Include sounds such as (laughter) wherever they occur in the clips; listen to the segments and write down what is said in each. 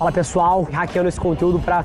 Fala pessoal, hackeando esse conteúdo para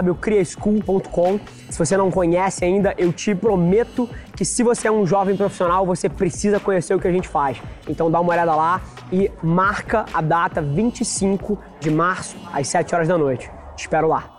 www.criaschool.com. Se você não conhece ainda, eu te prometo que se você é um jovem profissional, você precisa conhecer o que a gente faz. Então dá uma olhada lá e marca a data 25 de março às 7 horas da noite. Te espero lá.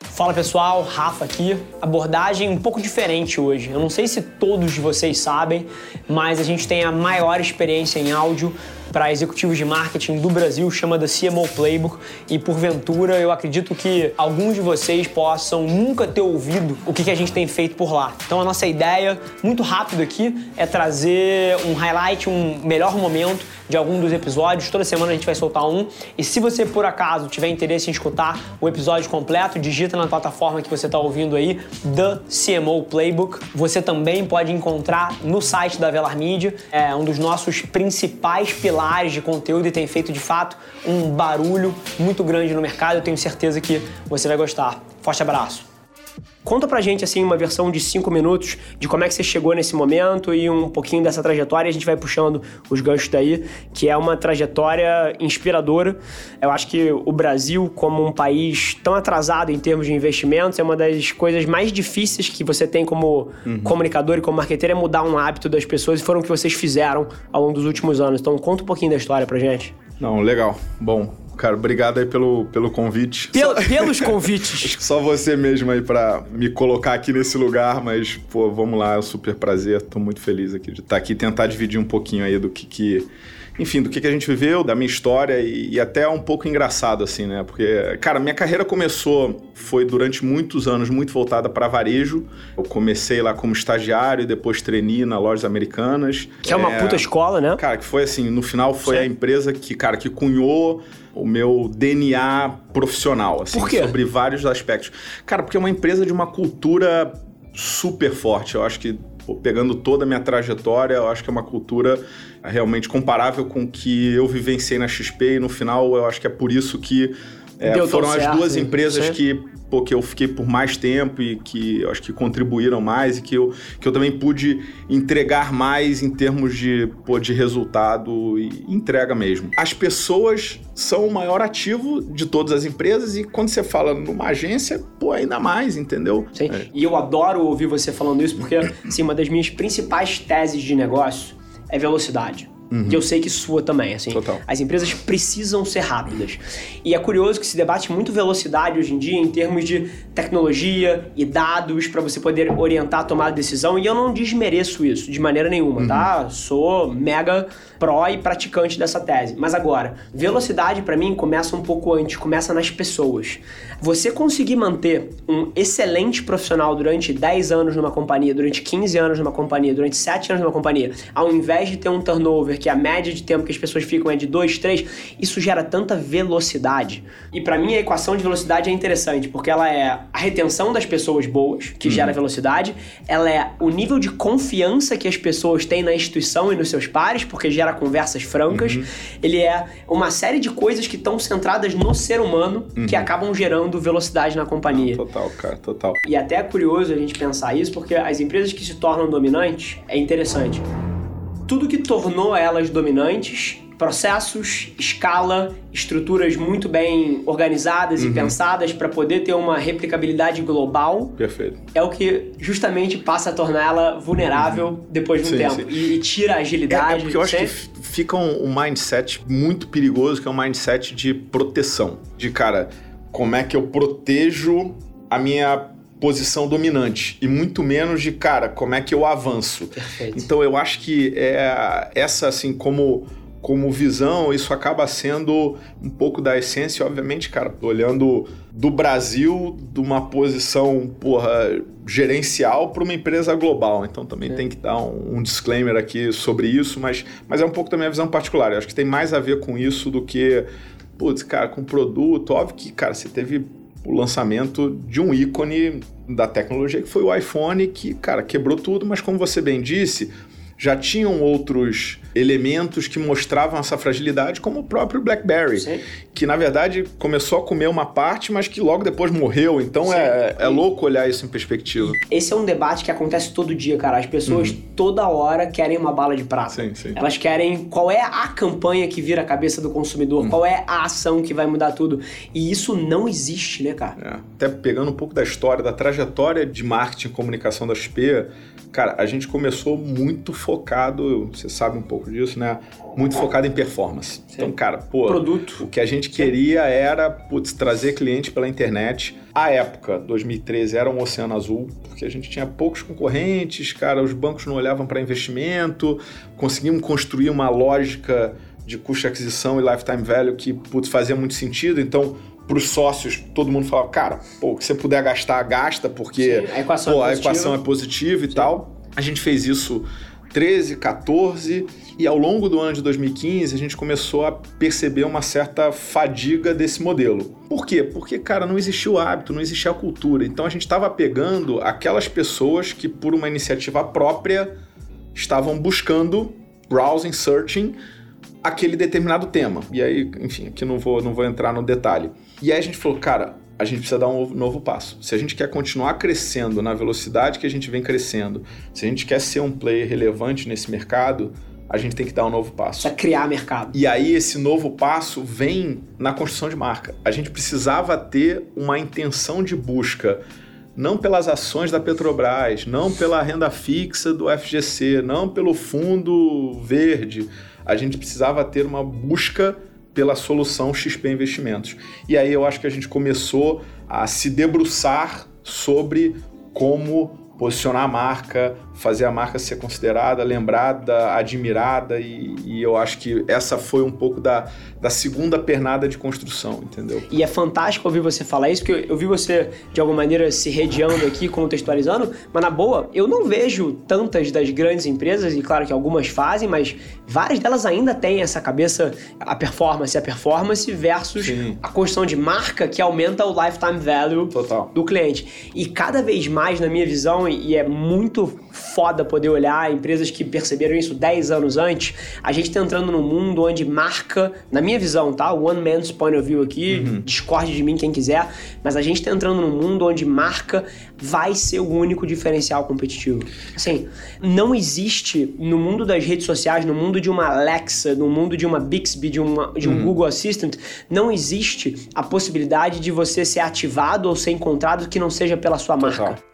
Fala pessoal, Rafa aqui. Abordagem um pouco diferente hoje. Eu não sei se todos vocês sabem, mas a gente tem a maior experiência em áudio para executivos de marketing do Brasil, chama da CMO Playbook, e porventura eu acredito que alguns de vocês possam nunca ter ouvido o que, a gente tem feito por lá. Então a nossa ideia, muito rápido aqui, é trazer um highlight, um melhor momento de algum dos episódios. Toda semana a gente vai soltar um. E se você por acaso tiver interesse em escutar o episódio completo, digita na plataforma que você está ouvindo aí, The CMO Playbook. Você também pode encontrar no site da Velar Media, é um dos nossos principais pilares pilares de conteúdo e tem feito de fato um barulho muito grande no mercado. Eu tenho certeza que você vai gostar. Forte abraço! Conta pra gente, assim, uma versão de cinco minutos de como é que você chegou nesse momento e um pouquinho dessa trajetória. A gente vai puxando os ganchos daí, que é uma trajetória inspiradora. Eu acho que o Brasil, como um país tão atrasado em termos de investimentos, é uma das coisas mais difíceis que você tem como uhum. comunicador e como marqueteiro é mudar um hábito das pessoas e foram o que vocês fizeram ao longo dos últimos anos. Então, conta um pouquinho da história pra gente. Não, legal. Bom, Cara, obrigado aí pelo, pelo convite. Pel. Pelos (laughs) convites. Só você mesmo aí para me colocar aqui nesse lugar, mas, pô, vamos lá, é um super prazer. Tô muito feliz aqui de estar aqui e tentar dividir um pouquinho aí do que, que enfim, do que, que a gente viveu, da minha história e, e até um pouco engraçado, assim, né? Porque, cara, minha carreira começou, foi durante muitos anos muito voltada para varejo. Eu comecei lá como estagiário e depois treinei na Lojas Americanas. Que é uma é, puta escola, né? Cara, que foi assim, no final foi Sim. a empresa que, cara, que cunhou o meu DNA profissional, assim, Por quê? sobre vários aspectos. Cara, porque é uma empresa de uma cultura super forte. Eu acho que pegando toda a minha trajetória, eu acho que é uma cultura realmente comparável com o que eu vivenciei na XP e no final eu acho que é por isso que é, foram as certo, duas empresas que, pô, que eu fiquei por mais tempo e que acho que contribuíram mais e que eu, que eu também pude entregar mais em termos de, pô, de resultado e entrega mesmo. As pessoas são o maior ativo de todas as empresas e quando você fala numa agência, pô, ainda mais, entendeu? Sim, é. e eu adoro ouvir você falando isso porque, assim, uma das minhas principais teses de negócio é velocidade. Uhum. Que eu sei que sua também, assim. Total. As empresas precisam ser rápidas. E é curioso que se debate muito velocidade hoje em dia em termos de tecnologia e dados para você poder orientar a tomada de decisão. E eu não desmereço isso de maneira nenhuma, uhum. tá? Sou mega pró e praticante dessa tese. Mas agora, velocidade para mim começa um pouco antes, começa nas pessoas. Você conseguir manter um excelente profissional durante 10 anos numa companhia, durante 15 anos numa companhia, durante 7 anos numa companhia, ao invés de ter um turnover, que a média de tempo que as pessoas ficam é de 2, 3, isso gera tanta velocidade. E para mim a equação de velocidade é interessante, porque ela é a retenção das pessoas boas, que uhum. gera velocidade, ela é o nível de confiança que as pessoas têm na instituição e nos seus pares, porque gera conversas francas. Uhum. Ele é uma série de coisas que estão centradas no ser humano uhum. que acabam gerando velocidade na companhia. total, cara, total. E até é curioso a gente pensar isso, porque as empresas que se tornam dominantes é interessante. Tudo que tornou elas dominantes processos, escala, estruturas muito bem organizadas uhum. e pensadas para poder ter uma replicabilidade global. Perfeito. É o que justamente passa a torná-la vulnerável uhum. depois de um sim, tempo sim. E, e, tira a agilidade. É, é porque eu acho que fica um, um mindset muito perigoso, que é um mindset de proteção. De cara, como é que eu protejo a minha posição dominante e muito menos de cara, como é que eu avanço. Perfeito. Então eu acho que é essa assim como como visão, isso acaba sendo um pouco da essência, obviamente, cara, olhando do Brasil de uma posição, porra, gerencial para uma empresa global. Então também é. tem que dar um, um, disclaimer aqui sobre isso, mas, mas é um pouco da minha visão particular. Eu acho que tem mais a ver com isso do que, putz, cara, com produto. Óbvio que, cara, você teve o lançamento de um ícone da tecnologia que foi o iPhone, que, cara, quebrou tudo, mas como você bem disse, já tinham outros elementos que mostravam essa fragilidade, como o próprio BlackBerry, Sim. que na verdade começou a comer uma parte, mas que logo depois morreu. Então é, é, louco olhar isso em perspectiva. Esse é um debate que acontece todo dia, cara. As pessoas uhum. toda hora querem uma bala de prata. Sim, sim. Elas querem qual é a campanha que vira a cabeça do consumidor, uhum. qual é a ação que vai mudar tudo. E isso não existe, né, cara? É. Até pegando um pouco da história, da trajetória de marketing e comunicação da XP, cara, a gente começou muito focado, você sabe um pouco disso, né? Muito focado em performance. Sim. Então, cara, pô, Produto. o que a gente queria era putz, trazer cliente pela internet. A época, 2013, era um oceano azul, porque a gente tinha poucos concorrentes, cara, os bancos não olhavam para investimento, conseguimos construir uma lógica de custo de aquisição e lifetime value que putz, fazia muito sentido. Então, para os sócios, todo mundo falava, cara, pô, o que você puder gastar, gasta, porque Sim, a, equação pô, é a equação é positiva e Sim. tal. A gente fez isso 13, 14 e ao longo do ano de 2015 a gente começou a perceber uma certa fadiga desse modelo. Por quê? Porque, cara, não existia o hábito, não existia a cultura. Então a gente estava pegando aquelas pessoas que, por uma iniciativa própria, estavam buscando, browsing, searching, aquele determinado tema. E aí, enfim, aqui não vou, não vou entrar no detalhe. E aí a gente falou, cara, a gente precisa dar um novo passo. Se a gente quer continuar crescendo na velocidade que a gente vem crescendo, se a gente quer ser um player relevante nesse mercado, a gente tem que dar um novo passo. Precisa criar mercado. E aí esse novo passo vem na construção de marca. A gente precisava ter uma intenção de busca não pelas ações da Petrobras, não pela renda fixa do FGC, não pelo fundo verde. A gente precisava ter uma busca pela solução XP Investimentos. E aí eu acho que a gente começou a se debruçar sobre como posicionar a marca, fazer a marca ser considerada, lembrada, admirada e, e, eu acho que essa foi um pouco da, da segunda pernada de construção, entendeu? E é fantástico ouvir você falar isso, porque eu vi você de alguma maneira se redeando aqui, contextualizando, mas na boa, eu não vejo tantas das grandes empresas, e claro que algumas fazem, mas várias delas ainda têm essa cabeça, a performance, a performance versus Sim. a construção de marca que aumenta o lifetime value Total. do cliente. E cada vez mais, na minha visão, e é muito foda poder olhar empresas que perceberam isso 10 anos antes. A gente tá entrando num mundo onde marca, na minha visão, tá? One man's point of view aqui, uhum. discorde de mim quem quiser, mas a gente tá entrando num mundo onde marca vai ser o único diferencial competitivo. Assim, não existe no mundo das redes sociais, no mundo de uma Alexa, no mundo de uma Bixby, de, uma, de um uhum. Google Assistant, não existe a possibilidade de você ser ativado ou ser encontrado que não seja pela sua marca. Total.